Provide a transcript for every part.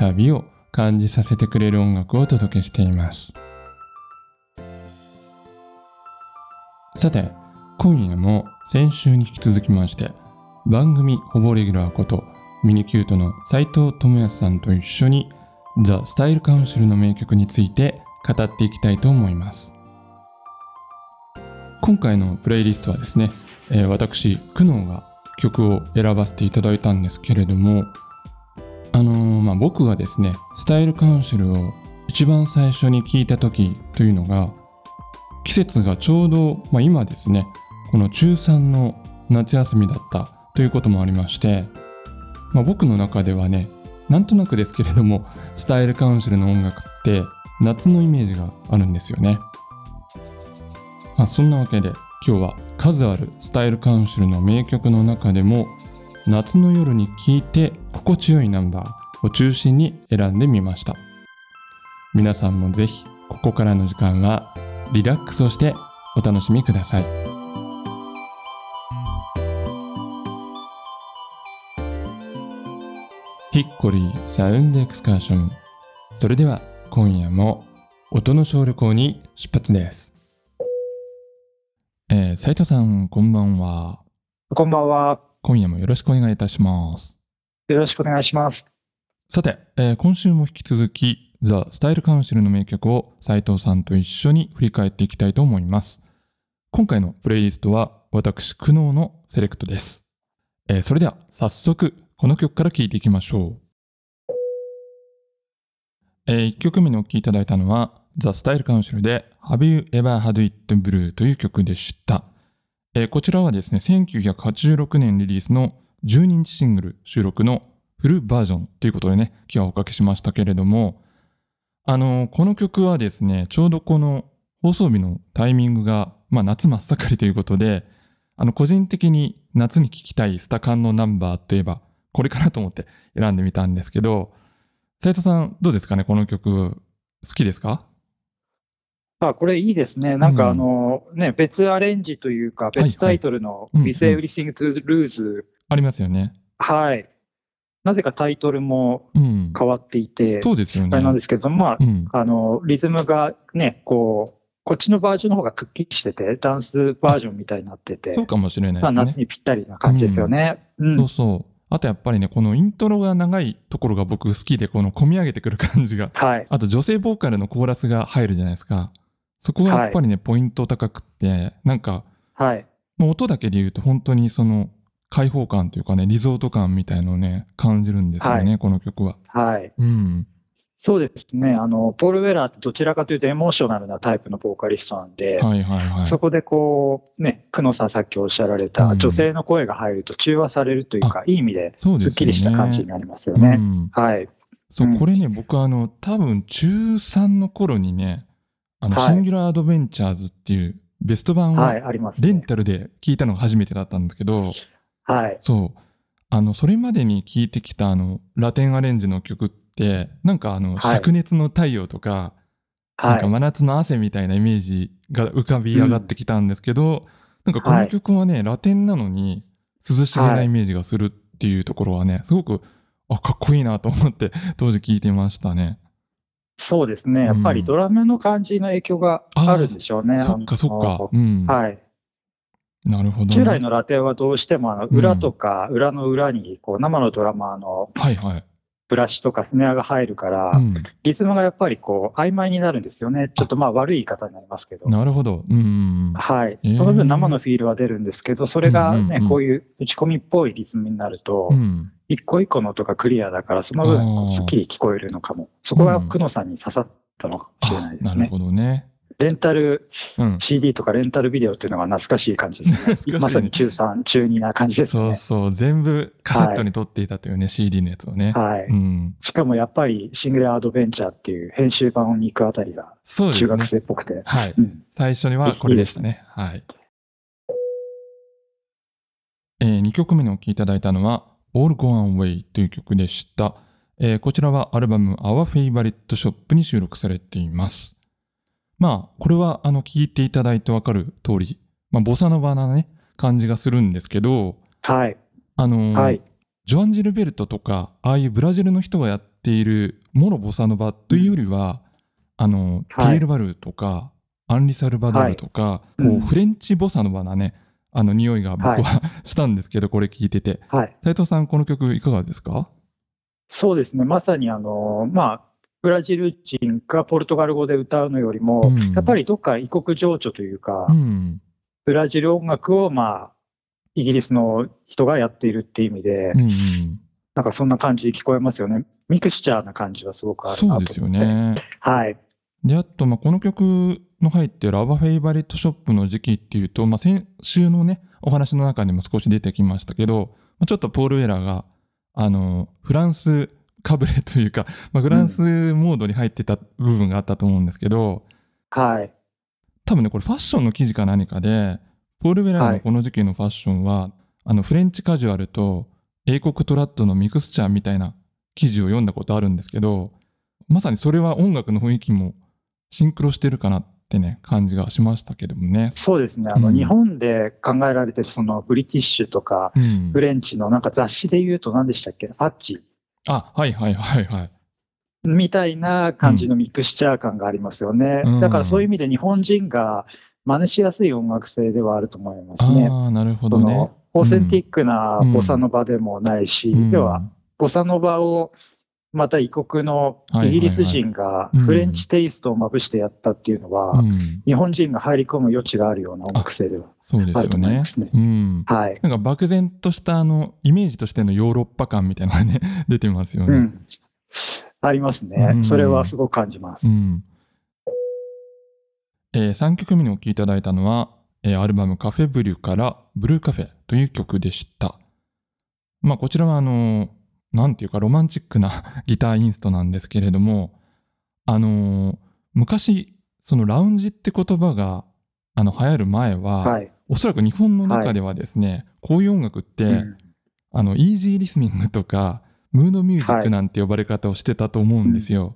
旅を感じさせてくれる音楽をお届けしています。さて今夜も先週に引き続きまして番組ほぼレギュラーことミニキュートの斉藤智康さんと一緒にザ・スタイルカウンシルの名曲について語っていきたいと思います。今回のプレイリストはですね、えー、私久能が曲を選ばせていただいたんですけれどもあのー、まあ、僕がですねスタイルカウンシルを一番最初に聞いた時というのが季節がちょうど、まあ、今ですねこの中3の夏休みだったということもありまして、まあ、僕の中ではねなんとなくですけれどもスタイルカウンシルの音楽って夏のイメージがあるんですよね、まあ、そんなわけで今日は数あるスタイルカウンシルの名曲の中でも夏の夜に聴いて心地よいナンバーを中心に選んでみました。皆さんもぜひここからの時間はリラックスをしてお楽しみください。ヒッコリーサウンドエクスカーション。それでは今夜も音の小旅行に出発です。えー、斉藤さんこんばんは。こんばんは。今夜もよろしくお願いいたします。よろしくお願いします。さて、えー、今週も引き続き、ザ・スタイルカウンシルの名曲を斉藤さんと一緒に振り返っていきたいと思います。今回のプレイリストは私、苦悩のセレクトです。えー、それでは早速、この曲から聴いていきましょう。えー、1曲目にお聴きいただいたのは、ザ・スタイルカウンシルで Have You Ever Had It Blue という曲でした。えー、こちらはですね、1986年リリースの12日シングル収録のフルバージョンということでね、今日はおかけしましたけれども、あのー、この曲はですね、ちょうどこの放送日のタイミングが、まあ、夏真っ盛りということで、あの、個人的に夏に聴きたいスタカンのナンバーといえば、これかなと思って選んでみたんですけど、斉藤さん、どうですかね、この曲、好きですか？あ、これいいですね。なんかあの、うん、ね、別アレンジというか、別タイトルの With Everything to Lose、ありますよね。はい。なぜかタイトルも変わっていて、うん、そうですよね。あれなんですけど、まあ、うん、あの、リズムがね、こう、こっちのバージョンの方がくっきりしてて、ダンスバージョンみたいになってて、そうかもしれないですね。まあ、夏にぴったりな感じですよね。うん、そうそう。あとやっぱりね、このイントロが長いところが僕好きで、この込み上げてくる感じが。はい。あと女性ボーカルのコーラスが入るじゃないですか。そこがやっぱりね、はい、ポイント高くて、なんか、はい。音だけで言うと本当にその開放感というかね、リゾート感みたいのをね、感じるんですよね、はい、この曲は。はい。うん。そうですね。あの、ポール・ウェラーってどちらかというとエモーショナルなタイプのボーカリストなんで、はいはいはい。そこでこう、ね、久野さんさっきおっしゃられた、女性の声が入ると中和されるというか、いい意味ですっきりした感じになりますよね。うん、はい。そう、これね、僕あの、多分中3の頃にね、あの、はい、 Singular Adventures っていうベスト版をレンタルで聞いたのが初めてだったんですけど、はい。そう。あの、それまでに聴いてきたあの、ラテンアレンジの曲って、なんかあの、灼熱の太陽とか、はい、なんか真夏の汗みたいなイメージが浮かび上がってきたんですけど、うん、なんかこの曲はね、はい、ラテンなのに涼しげなイメージがするっていうところはね、すごく、あ、かっこいいなと思って当時聴いてましたね。そうですね。やっぱりドラムの感じの影響があるでしょうね。そっかそっか。うん、はい。なるほど、ね、従来のラテンはどうしてもあの裏とか裏の裏にこう生のドラマーのブラシとかスネアが入るから、リズムがやっぱりこう曖昧になるんですよね。ちょっとまあ悪い言い方になりますけど。なるほど。うん、はい。その分生のフィールは出るんですけど、それがね、こういう打ち込みっぽいリズムになると、一個一個の音がクリアだから、その分、すっきり聞こえるのかも。そこが久野さんに刺さったのかもしれないですね。なるほどね。レンタル CD とかレンタルビデオっていうのが懐かしい感じですね。まさに中3、中2な感じですね。そうそう、全部カセットに撮っていたというね、はい、CD のやつをね。はい、うん。しかもやっぱりシングルアドベンチャーっていう編集版に行くあたりが中学生っぽくて。ね、はい、うん、最初にはこれでしたね。いいはい。えー、2曲目にお聴きいただいたのは All Gone Away という曲でした。えー、こちらはアルバム Our Favorite Shop に収録されています。まあ、これはあの聞いていただいてわかる通り、まあ、ボサノバなね、感じがするんですけど、はい。あのーはい、ジョアン・ジルベルトとか、ああいうブラジルの人がやっているモロボサノバというよりは、あの、ピエール・バルとか、アンリ・サルバドールとか、はい、こうフレンチボサノバなね、あの匂いが僕は、はい、したんですけど、これ聞いてて。はい。斉藤さん、この曲いかがですか？そうですね。まさにあの、まあ、ブラジル人がポルトガル語で歌うのよりも、うん、やっぱりどっか異国情緒というか、うん、ブラジル音楽を、まあ、イギリスの人がやっているっていう意味で、うん、なんかそんな感じ聞こえますよね。ミクスチャーな感じはすごくあるなと思って。そうですよね。はい。で、あと、まあ、この曲の入ってるアバフェイバリットショップの時期っていうと、まあ、先週のね、お話の中にも少し出てきましたけど、ちょっとポール・ウェラーが、あの、フランスかぶれというか、まあ、フランスモードに入ってた部分があったと思うんですけど、はい。多分ね、これファッションの記事か何かで、ポール・ウェラーのこの時期のファッションは、はい、あの、フレンチカジュアルと英国トラッドのミクスチャーみたいな記事を読んだことあるんですけど、まさにそれは音楽の雰囲気もシンクロしてるかなってね、感じがしましたけどもね。そうですね。あの、うん、日本で考えられてるそのブリティッシュとか、フレンチのなんか雑誌で言うと何でしたっけ？ファッチあ、はいはいはいはい。みたいな感じのミクスチャー感がありますよね。うん、だからそういう意味で日本人が真似しやすい音楽性ではあると思いますね。あなるほどね。オーセンティックなボサノバでもないし、うん、要はボサノバをまた異国のイギリス人がフレンチテイストをまぶしてやったっていうのは、日本人が入り込む余地があるような音楽性ではあると思いますね。うん、はい。なんか漠然としたあのイメージとしてのヨーロッパ感みたいなのがね、出てますよね。うん、ありますね、うん。それはすごく感じます。うんえー、3曲目にお聴きいただいたのは、えー、アルバムカフェブリュからブルーカフェという曲でした。まあこちらはあのーなんていうかロマンチックな ギターインストなんですけれども、あのー、昔、そのラウンジって言葉があの流行る前は、はい、おそらく日本の中ではですね、はい、こういう音楽って、うん、あの、イージーリスニングとか、ムードミュージックなんて呼ばれ方をしてたと思うんですよ。はい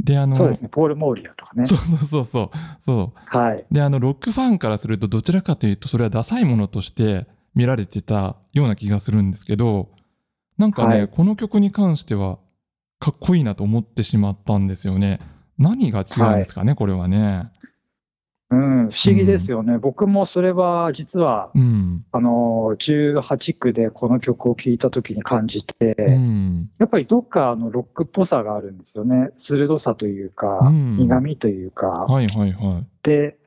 うん、で、あの、そうですね、ポール・モーリアとかね。そうそうそうそう。そう。はい。で、あの、ロックファンからすると、どちらかというと、それはダサいものとして見られてたような気がするんですけど、なんかね、はい、この曲に関してはかっこいいなと思ってしまったんですよね。何が違うんですかね、はい、これはね。うん、不思議ですよね、うん、僕もそれは実は、うん、あの18区でこの曲を聴いた時に感じて、うん、やっぱりどっかあのロックっぽさがあるんですよね、鋭さというか、苦みというか。はいはいはい、で、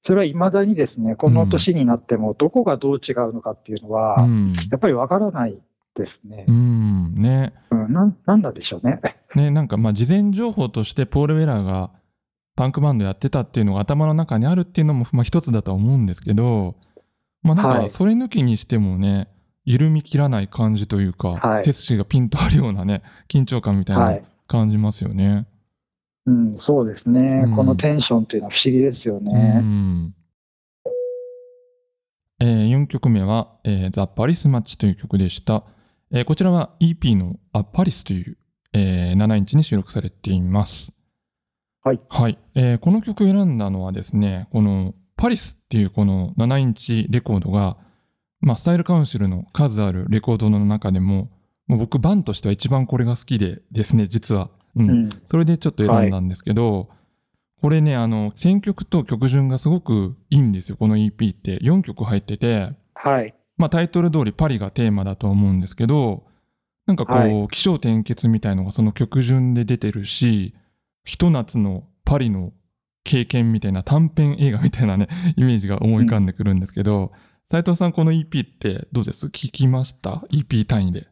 それはいまだにですね、この年になっても、どこがどう違うのかっていうのは、やっぱりわからないですね。うんね。うん、ななんだでしょうね。ね、なんかまあ事前情報としてポール・ウェラーがパンクバンドやってたっていうのが頭の中にあるっていうのもまあ一つだとは思うんですけど、まあなんかそれ抜きにしてもね、はい、緩み切らない感じというか、はい、背筋がピンとあるようなね、緊張感みたいな感じますよね。はい、うん、そうですね、うん、このテンションっていうのは不思議ですよね。うんえー、4曲目は、えー、ザ・パリス・マッチという曲でした。えー、こちらは EP のあパリスという、えー、7インチに収録されています。はい。はい。えー、この曲選んだのはですね、このパリスっていうこの7インチレコードが、まあ、スタイルカウンシルの数あるレコードの中でも、もう僕、バンとしては一番これが好きでですね、実は。うん。うん、それでちょっと選んだんですけど、はい、これね、あの、選曲と曲順がすごくいいんですよ、この EP って。4曲入ってて。はい。まあ、タイトル通りパリがテーマだと思うんですけど、なんかこう、はい、起承転結みたいのがその曲順で出てるし、ひと夏のパリの経験みたいな短編映画みたいなね、イメージが思い浮かんでくるんですけど、斉、うん、藤さんこの EP ってどうです？聞きました ?EP 単位で。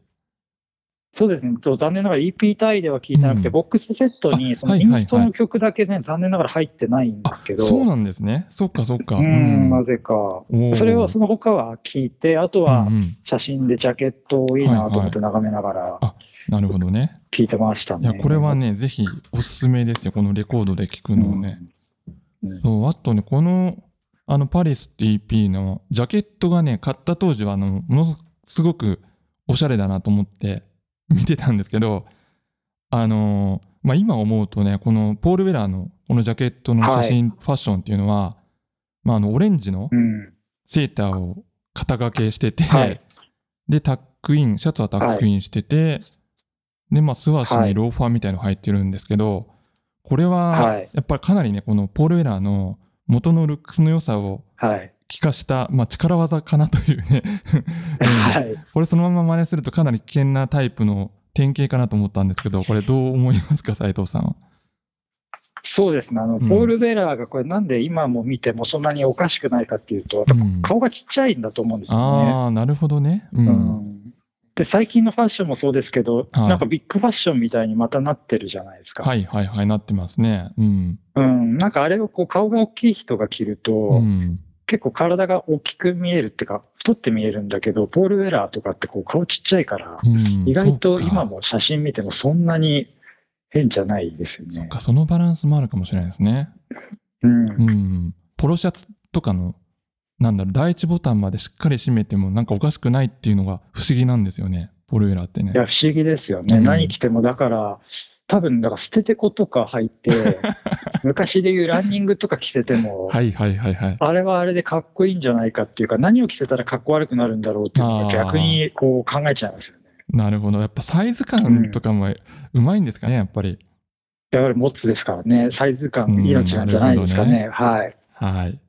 そうですね、残念ながら EP 単位では聞いてなくて、うん、ボックスセットにそのインストの曲だけね、はいはいはい、残念ながら入ってないんですけど、そうなんですね、そっかそっか。うん、なぜか。それをその他は聞いて、あとは写真でジャケットいいなと思って眺めながら、なるほどね。聞いてましたね。いや、これはね、ぜひおすすめですよ、このレコードで聞くのをね。うん、そうあとね、このあのパリスって EP のジャケットがね、買った当時はあのものすごくおしゃれだなと思って。見てたんですけど、あのー、まあ、今思うとね、このポール・ウェラーのこのジャケットの写真、はい、ファッションっていうのは、まあ、あのオレンジのセーターを肩掛けしてて、はい、で、タックイン、シャツはタックインしてて、はい、で、まあ、素足にローファーみたいの入ってるんですけど、これはやっぱりかなりね、このポール・ウェラーの元のルックスの良さを聞かした、まあ、力技かなというね はい、これそのまま真似するとかなり危険なタイプの典型かなと思ったんですけど、これどう思いますか、斉藤さんは？そうですね、あの、ポール・ベラーがこれ、なんで今も見てもそんなにおかしくないかっていうと、顔がちっちゃいんだと思うんですよね。ああ、なるほどね。うん、うんで、最近のファッションもそうですけど、はい、なんかビッグファッションみたいにまたなってるじゃないですか。はいはいはい、なってますね。うん。うん、なんかあれをこう顔が大きい人が着ると、うん、結構体が大きく見えるっていうか、太って見えるんだけど、ポール・ウェラーとかってこう顔ちっちゃいから、うん、意外と今も写真見てもそんなに変じゃないですよね。そっか、そのバランスもあるかもしれないですね。うん。うん、ポロシャツとかの、なんだろう、第一ボタンまでしっかり締めてもなんかおかしくないっていうのが不思議なんですよね、ポール・ウェラーってね。いや、不思議ですよね。うん、何着ても、だから、多分だから捨ててことか入って 昔でいうランニングとか着せてもはいはいはいはい。あれはあれでかっこいいんじゃないかっていうか何を着せたらかっこ悪くなるんだろうっていうのが逆にこう考えちゃいますよね。なるほど。やっぱサイズ感とかもうまいんですかね、やっぱり。やっぱり持つですからね。サイズ感命なんじゃないですかね。ね、はい。はい。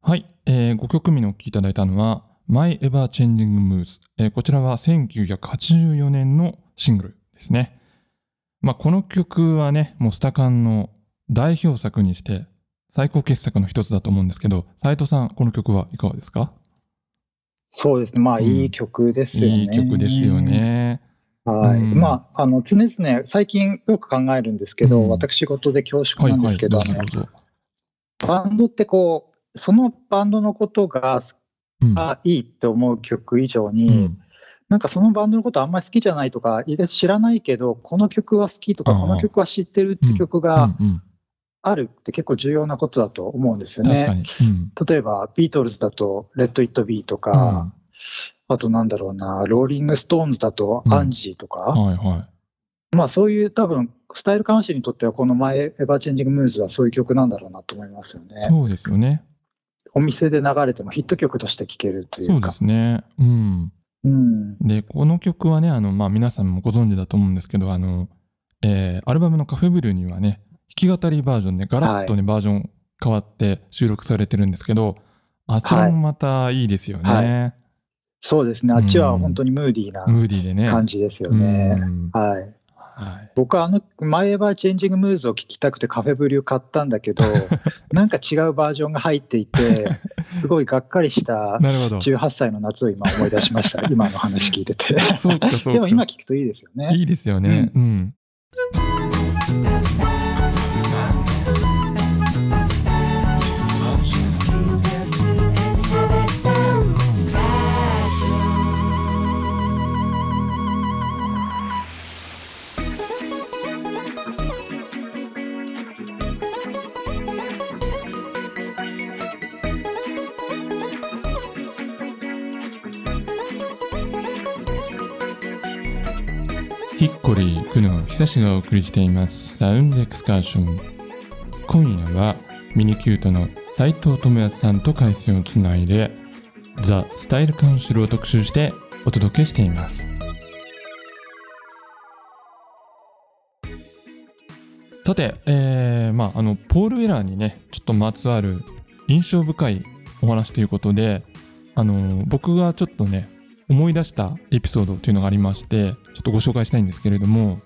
はい、えー、5曲目にお聴きいただいたのは My Ever Changing Moves、えー、こちらは1984年のシングルですね。まあ、この曲はね、もうスタカンの代表作にして最高傑作の一つだと思うんですけど、斉藤さん、この曲はいかがですか？そうですね、まあ、いい曲ですよね。いい曲ですよね。はい、うん、まあ、あの常々、最近よく考えるんですけど、うん、私事で恐縮なんですけど、はいはい、バンドってこう、そのバンドのことが、うん、いいって思う曲以上に、なんかそのバンドのことあんまり好きじゃないとか、知らないけど、この曲は好きとか、この曲は知ってるって曲があるって結構重要なことだと思うんですよね。うん、例えば、ビートルズだと、 Let It Be とか、うん、あとなんだろうな、ローリング・ストーンズだと、 Angie とか、はいはい、まあそういう多分、スタイル監視にとっては、この My Ever Changing Moods はそういう曲なんだろうなと思いますよね。そうですよね。お店で流れてもヒット曲として聴けるというか。そうですね。うん。うん、で、この曲はね、あの、まあ、皆さんもご存知だと思うんですけど、あの、えー、アルバムのカフェブルーにはね、弾き語りバージョンで、ガラッとね、はい、バージョン変わって収録されてるんですけど、あちらもまたいいですよね。はい。はい、そうですね、あっちは本当にムーディーな、ムーディーでね。感じですよね。はい。はい、僕はあの「マイ・エバー・チェンジング・ムーズ」を聴きたくてカフェブリュー買ったんだけど なんか違うバージョンが入っていて すごいがっかりした18歳の夏を今思い出しました。今の話聞いてて。でも今聞くといいですよね。いいですよね。うん、うん久しがお送りしていますサウンドエクスカーション。今夜はミニキュートの斉藤智康さんと回線をつないでザ・スタイルカウンシルを特集してお届けしています。さて、えー、まあ、あの、ポール・ウェラーにね、ちょっとまつわる印象深いお話ということで、あの、僕がちょっとね、思い出したエピソードというのがありましてちょっとご紹介したいんですけれども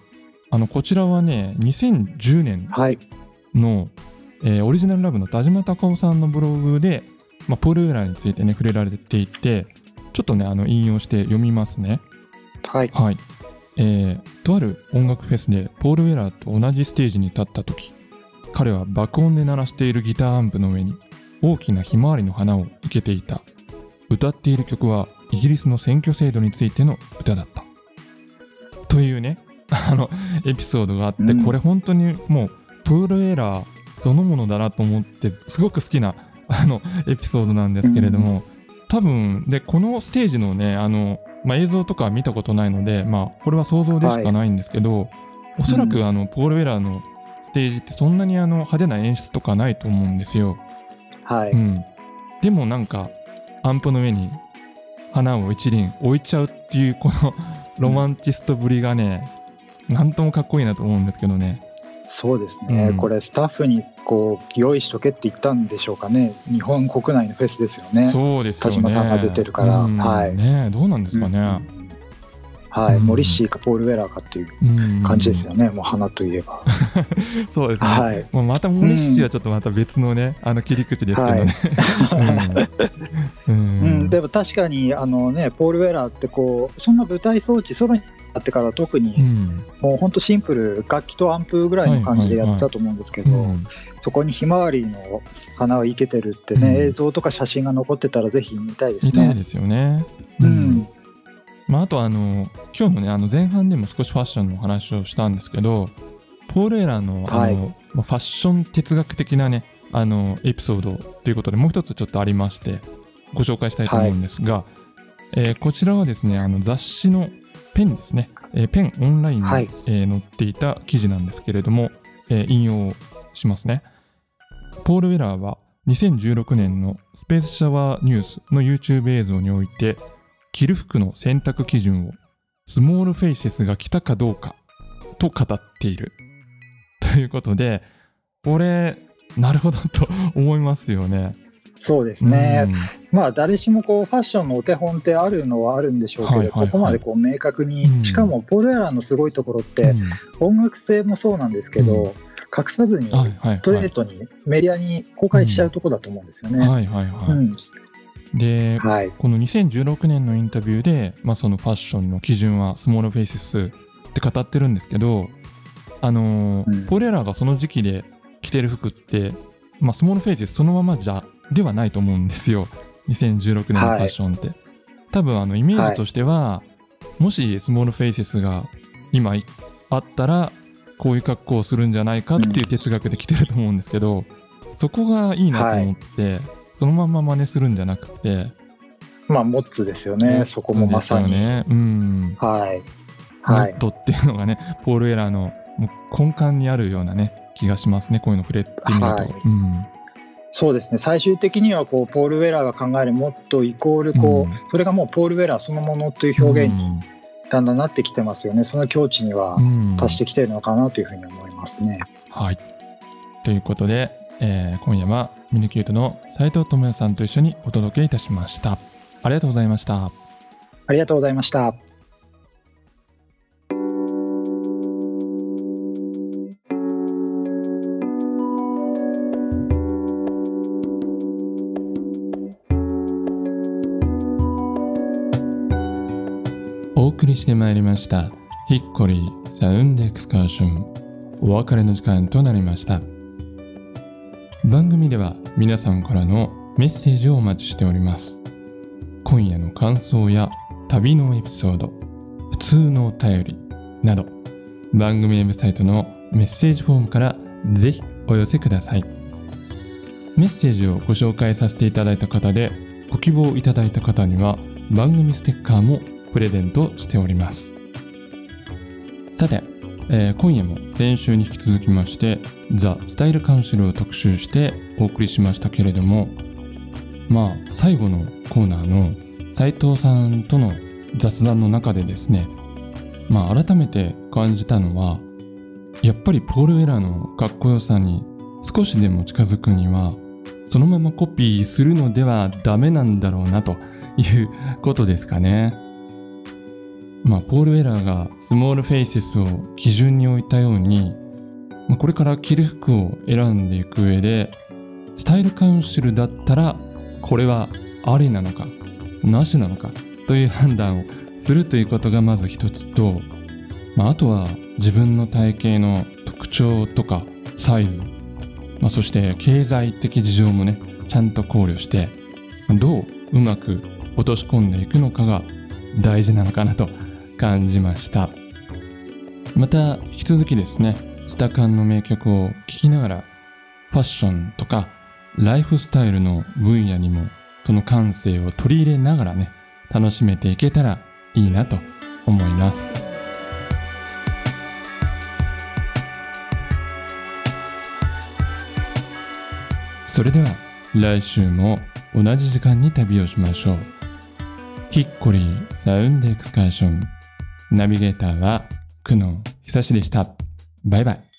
あのこちらはね2010年の、はい、えー、オリジナルラブの田島隆夫さんのブログで、まあ、ポール・ウェラーについてね触れられていてちょっとねあの引用して読みますね。はい、はい。えー、とある音楽フェスでポール・ウェラーと同じステージに立った時彼は爆音で鳴らしているギターアンプの上に大きなひまわりの花を生けていた。歌っている曲はイギリスの選挙制度についての歌だった。というねあのエピソードがあって、うん、これ本当にもうプールエラーそのものだなと思ってすごく好きな あのエピソードなんですけれども、うん、多分でこのステージのねあの、まあ、映像とか見たことないので、まあ、これは想像でしかないんですけど、はい、おそらくあの、ポール・ウェラーのステージってそんなにあの派手な演出とかないと思うんですよ。はい、うん、でもなんかアンプの上に花を一輪置いちゃうっていうこのロマンチストぶりがね、なんともかっこいいなと思うんですけどね。そうですね、うん、これスタッフにこう用意しとけって言ったんでしょうかね。日本国内のフェスですよね。そうですよね。田島さんが出てるから、うん、はい。ねどうなんですかね、うんはい、モリッシーかポール・ウェラーかっていう感じですよね、もう花といえば。そうですね、はい、もうまたモリッシーはちょっとまた別のね、あの切り口ですけどね。うん、でも確かにあの、ね、ポール・ウェラーってこう、そんな舞台装置、ソロってから特に、もう本当シンプル、楽器とアンプぐらいの感じでやってたと思うんですけど、そこにひまわりの花を生けてるってね、映像とか写真が残ってたら、ぜひ見たいですね。見たいですよね。うん。まあ、あとあの今日のねあの前半でも少しファッションの話をしたんですけどポール・エラーのあの、はい、まあ、ファッション哲学的なねあのエピソードということでもう一つちょっとありましてご紹介したいと思うんですが、はい、えー、こちらはですねあの雑誌のペンですね、えー、ペンオンラインに、はい、えー、載っていた記事なんですけれども、え引用しますねポール・ウェラーは2016年のスペースシャワーニュースの YouTube 映像において着る服の選択基準をスモールフェイセスが来たかどうかと語っている。ということで、これ、なるほどと思いますよね。そうですね、うん、まあ誰しもこうファッションのお手本ってあるのはあるんでしょうけど、はいはいはい、ここまでこう明確に、うん、しかもポール・エラーのすごいところって、うん、音楽性もそうなんですけど、隠さずにストレートにメディアに公開しちゃうとこだと思うんですよね。はいはいはい。で、はい、この2016年のインタビューで、まあ、そのファッションの基準はスモールフェイセスって語ってるんですけど、あのーうん、ポレラがその時期で着てる服って、まあ、スモールフェイセスそのままじゃではないと思うんですよ。2016年のファッションって、はい、多分あのイメージとしては、はい、もしスモールフェイセスが今あったらこういう格好をするんじゃないかっていう哲学で着てると思うんですけど、うん、そこがいいなと思って、はいそのまま真似するんじゃなくて。まあモッツですよね。そこもまさに。ねうん。はい。はい、モットっていうのがねポール・エラーの根幹にあるようなね気がしますね。こういうの触れてみると、はい、うんそうですね。最終的にはこうポール・ウェラーが考えるモットイコールこう、うん、それがもうポール・ウェラーそのものという表現にだんだんなってきてますよね、その境地には達してきてるのかなというふうに思いますね。はい。ということでえー、今夜はミニキュートの斉藤智也さんと一緒にお届けいたしました。ありがとうございました。ありがとうございましたまいりました。ヒッコリーサウンドエクスカーション。お別れの時間となりました。番組では皆さんからのメッセージをお待ちしております。今夜の感想や旅のエピソード普通のお便りなど番組ウェブサイトのメッセージフォームからぜひお寄せください。メッセージをご紹介させていただいた方でご希望いただいた方には番組ステッカーもプレゼントしておりますさてえー、今夜も先週に引き続きましてザ・スタイルカウンシルを特集してお送りしましたけれどもまあ最後のコーナーの斉藤さんとの雑談の中でですねまあ改めて感じたのはやっぱりポール・ウェラーのかっこよさに少しでも近づくにはそのままコピーするのではダメなんだろうなということですかね。まあ、ポール・ウェラーがスモールフェイセスを基準に置いたように、まあ、これから着る服を選んでいく上でスタイルカウンシルだったらこれはありなのかなしなのかという判断をするということがまず一つと、まあ、あとは自分の体型の特徴とかサイズ、まあ、そして経済的事情もねちゃんと考慮してどううまく落とし込んでいくのかが大事なのかなと感じました。また引き続きですねスタカンの名曲を聴きながらファッションとかライフスタイルの分野にもその感性を取り入れながらね楽しめていけたらいいなと思います。それでは来週も同じ時間に旅をしましょう。ヒッコリーサウンドエクスカーション。ナビゲーターは久野久志でした。バイバイ。